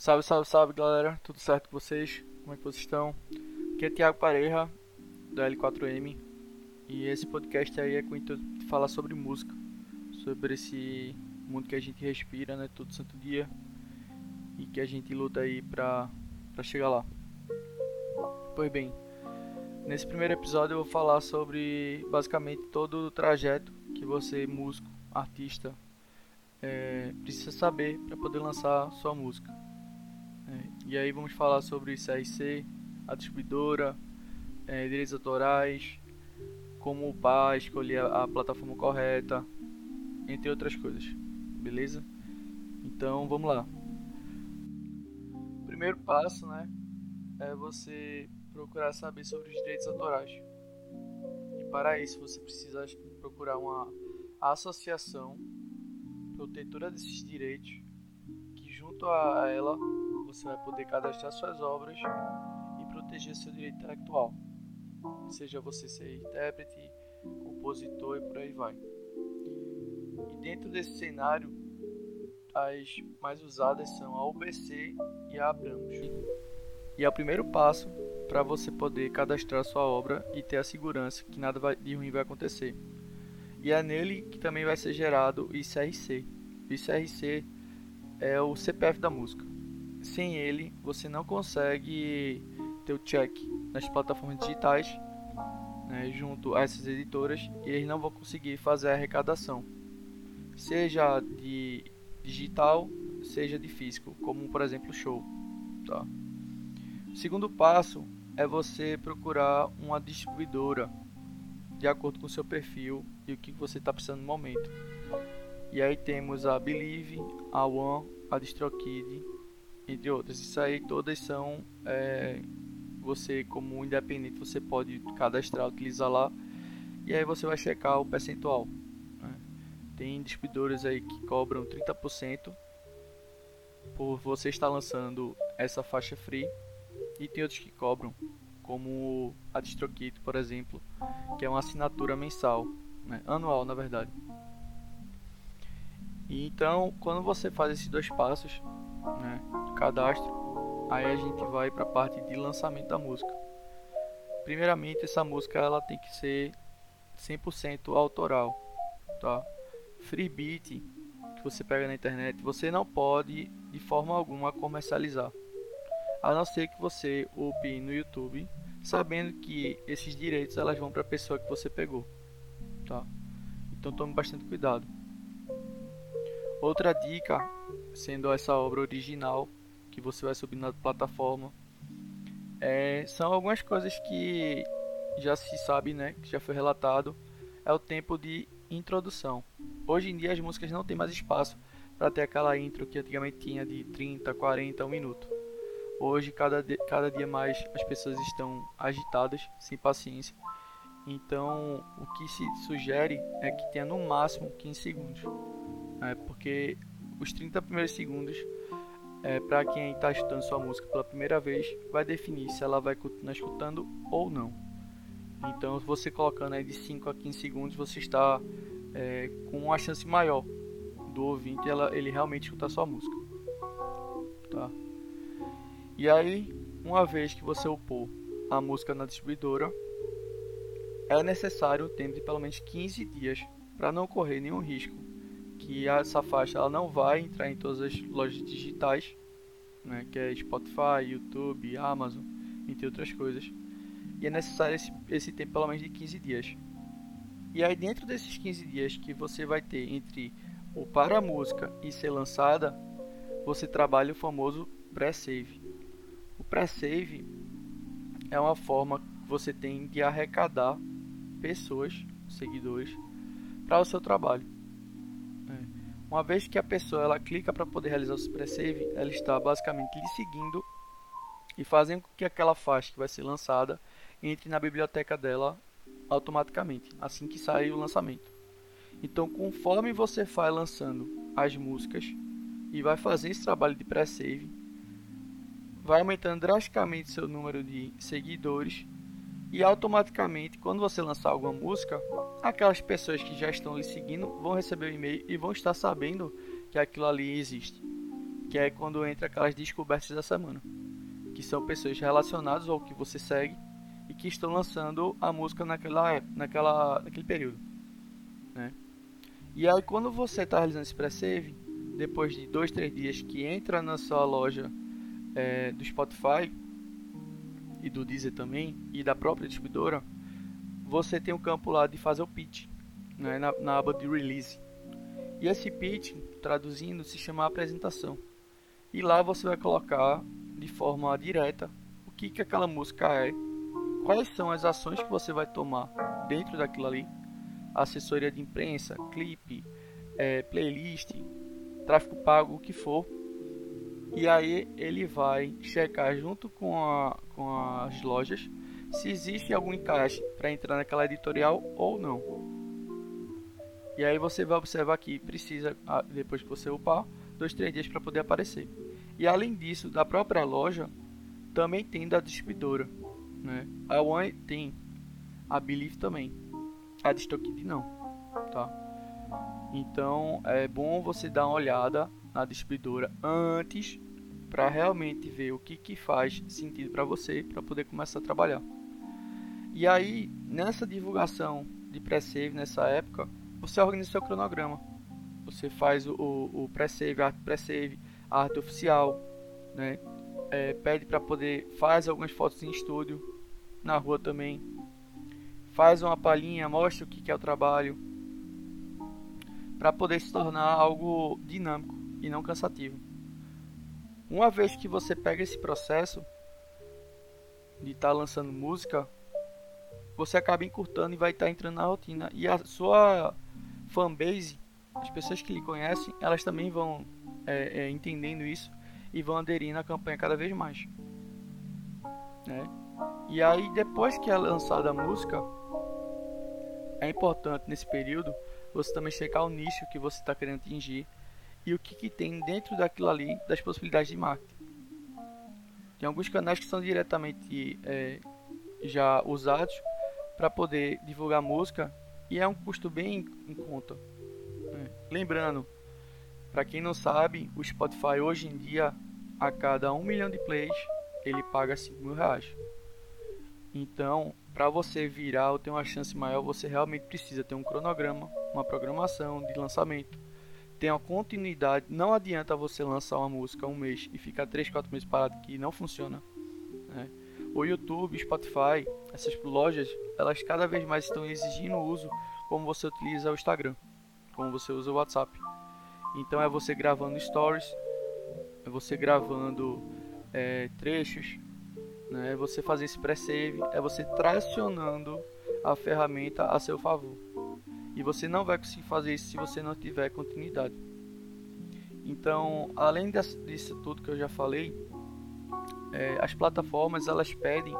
Salve, salve, salve galera, tudo certo com vocês? Como é que vocês estão? Aqui é Thiago Pareja, da L4M, e esse podcast aí é com o intuito de falar sobre música, sobre esse mundo que a gente respira, né, todo santo dia, e que a gente luta aí pra, pra chegar lá. Pois bem, nesse primeiro episódio eu vou falar sobre basicamente todo o trajeto que você, músico, artista, é, precisa saber para poder lançar sua música. E aí vamos falar sobre CRC, a distribuidora, é, direitos autorais, como upar, escolher a, a plataforma correta, entre outras coisas. Beleza? Então vamos lá. O primeiro passo, né, é você procurar saber sobre os direitos autorais. E para isso você precisa procurar uma associação protetora desses direitos, que junto a ela você vai poder cadastrar suas obras e proteger seu direito intelectual, seja você ser intérprete, compositor e por aí vai. E dentro desse cenário, as mais usadas são a UBC e a Abramos. E é o primeiro passo para você poder cadastrar sua obra e ter a segurança que nada de ruim vai acontecer. E é nele que também vai ser gerado o ICRC. O ICRC é o CPF da música sem ele você não consegue ter o check nas plataformas digitais né, junto a essas editoras e eles não vão conseguir fazer a arrecadação seja de digital seja de físico como por exemplo show tá? o segundo passo é você procurar uma distribuidora de acordo com o seu perfil e o que você está precisando no momento e aí temos a Believe, a One, a DistroKid entre outras. Isso aí todas são é, você como independente você pode cadastrar, utilizar lá e aí você vai checar o percentual. Né? Tem distribuidores aí que cobram 30% por você estar lançando essa faixa free e tem outros que cobram, como a DistroKit, por exemplo, que é uma assinatura mensal, né? anual na verdade. Então, quando você faz esses dois passos, né, cadastro, aí a gente vai para a parte de lançamento da música. Primeiramente, essa música ela tem que ser 100% autoral, tá? Free beat que você pega na internet, você não pode de forma alguma comercializar. A não ser que você upe no YouTube, sabendo que esses direitos elas vão para a pessoa que você pegou, tá? Então tome bastante cuidado. Outra dica, sendo essa obra original, que você vai subir na plataforma. É, são algumas coisas que já se sabe, né, que já foi relatado, é o tempo de introdução. Hoje em dia as músicas não tem mais espaço para ter aquela intro que antigamente tinha de 30, 40, 1 minuto. Hoje, cada, cada dia mais as pessoas estão agitadas, sem paciência. Então, o que se sugere é que tenha no máximo 15 segundos. Né? Porque os 30 primeiros segundos é, para quem está escutando sua música pela primeira vez, vai definir se ela vai continuar escutando ou não. Então, você colocando aí de 5 a 15 segundos, você está é, com uma chance maior do ouvinte ela, ele realmente escutar sua música. Tá? E aí, uma vez que você upou a música na distribuidora, é necessário o tempo de pelo menos 15 dias para não correr nenhum risco que essa faixa ela não vai entrar em todas as lojas digitais, né, que é Spotify, YouTube, Amazon, entre outras coisas. E é necessário esse, esse tempo pelo menos de 15 dias. E aí dentro desses 15 dias que você vai ter entre o para a música e ser lançada, você trabalha o famoso pré-save. O pré-save é uma forma que você tem de arrecadar pessoas, seguidores, para o seu trabalho. Uma vez que a pessoa ela clica para poder realizar o super save, ela está basicamente lhe seguindo e fazendo com que aquela faixa que vai ser lançada entre na biblioteca dela automaticamente, assim que sair o lançamento. Então, conforme você vai lançando as músicas e vai fazer esse trabalho de pré-save, vai aumentando drasticamente seu número de seguidores e automaticamente, quando você lançar alguma música, aquelas pessoas que já estão lhe seguindo vão receber o e-mail e vão estar sabendo que aquilo ali existe. que é quando entra aquelas descobertas da semana, que são pessoas relacionadas ao que você segue e que estão lançando a música naquela, naquela, naquele período. Né? E aí quando você está realizando esse pré-save, depois de dois, três dias que entra na sua loja é, do Spotify e do Deezer também e da própria distribuidora, você tem um campo lá de fazer o pitch né, na, na aba de release. E esse pitch, traduzindo, se chama apresentação. E lá você vai colocar de forma direta o que, que aquela música é, quais são as ações que você vai tomar dentro daquilo ali, assessoria de imprensa, clipe, é, playlist, tráfego pago, o que for. E aí ele vai checar junto com, a, com as lojas se existe algum encaixe para entrar naquela editorial ou não. E aí você vai observar que precisa, ah, depois que você upar, dois, três dias para poder aparecer. E além disso, da própria loja, também tem da distribuidora. Né? A One tem, a Believe também. A DistroKid não, tá? Então é bom você dar uma olhada na distribuidora antes para realmente ver o que, que faz sentido para você para poder começar a trabalhar. E aí, nessa divulgação de pré-save nessa época, você organiza seu cronograma. Você faz o, o, pré-save, arte pré-save, arte oficial, né? É, pede para poder faz algumas fotos em estúdio, na rua também. Faz uma palhinha, mostra o que, que é o trabalho, para poder se tornar algo dinâmico e não cansativo. Uma vez que você pega esse processo de estar tá lançando música, você acaba encurtando e vai estar tá entrando na rotina. E a sua fanbase, as pessoas que lhe conhecem, elas também vão é, é, entendendo isso e vão aderir na campanha cada vez mais. Né? E aí, depois que é lançada a música, é importante nesse período você também checar o nicho que você está querendo atingir e o que, que tem dentro daquilo ali das possibilidades de marketing. Tem alguns canais que são diretamente é, já usados para poder divulgar música e é um custo bem em conta. É. Lembrando, para quem não sabe, o Spotify hoje em dia, a cada um milhão de plays, ele paga 5 mil reais. Então, para você virar ou ter uma chance maior, você realmente precisa ter um cronograma, uma programação de lançamento, ter uma continuidade. Não adianta você lançar uma música um mês e ficar 3, 4 meses parado que não funciona. Né? O YouTube, Spotify, essas lojas, elas cada vez mais estão exigindo o uso como você utiliza o Instagram, como você usa o WhatsApp. Então é você gravando stories, é você gravando é, trechos, né? é você fazer esse pré-save, é você tracionando a ferramenta a seu favor. E você não vai conseguir fazer isso se você não tiver continuidade. Então, além disso tudo que eu já falei, é, as plataformas elas pedem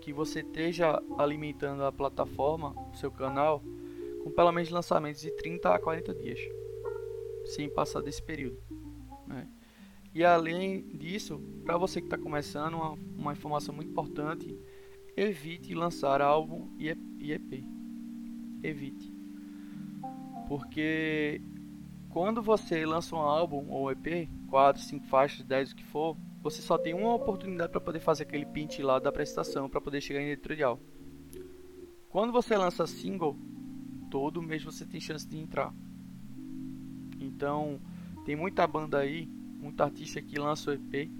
que você esteja alimentando a plataforma, o seu canal, com pelo menos lançamentos de 30 a 40 dias, sem passar desse período. Né? E além disso, para você que está começando, uma, uma, informação muito importante: evite lançar álbum e EP. Evite. Porque quando você lança um álbum ou EP, 4, 5 faixas, 10, o que for, você só tem uma oportunidade para poder fazer aquele pint lá da prestação para poder chegar em editorial. Quando você lança single, todo mês você tem chance de entrar. Então, tem muita banda aí, muita artista que lança o EP,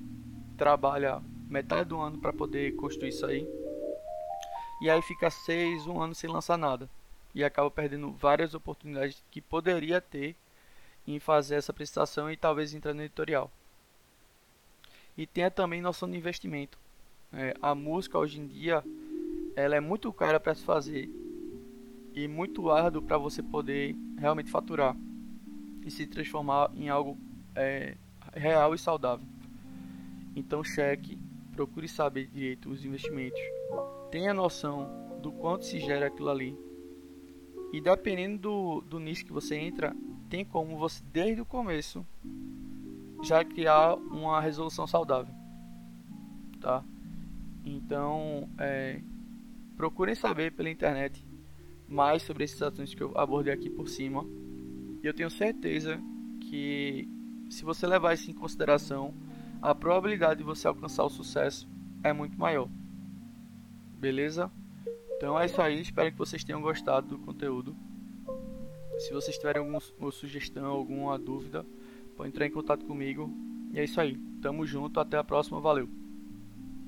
trabalha metade do ano para poder construir isso aí. E aí fica seis, um ano sem lançar nada. E acaba perdendo várias oportunidades que poderia ter em fazer essa prestação e talvez entrar no editorial e tenha também noção de investimento. É, a música hoje em dia ela é muito cara para se fazer e muito árduo para você poder realmente faturar e se transformar em algo é, real e saudável. Então cheque, procure saber direito os investimentos, tenha noção do quanto se gera aquilo ali e dependendo do, do nicho que você entra, tem como você desde o começo já criar uma resolução saudável, tá? Então, é, procurem saber pela internet mais sobre esses assuntos que eu abordei aqui por cima. E eu tenho certeza que se você levar isso em consideração, a probabilidade de você alcançar o sucesso é muito maior. Beleza? Então é isso aí, espero que vocês tenham gostado do conteúdo. Se vocês tiverem alguma sugestão, alguma dúvida, pode entrar em contato comigo. E é isso aí. Tamo junto, até a próxima, valeu.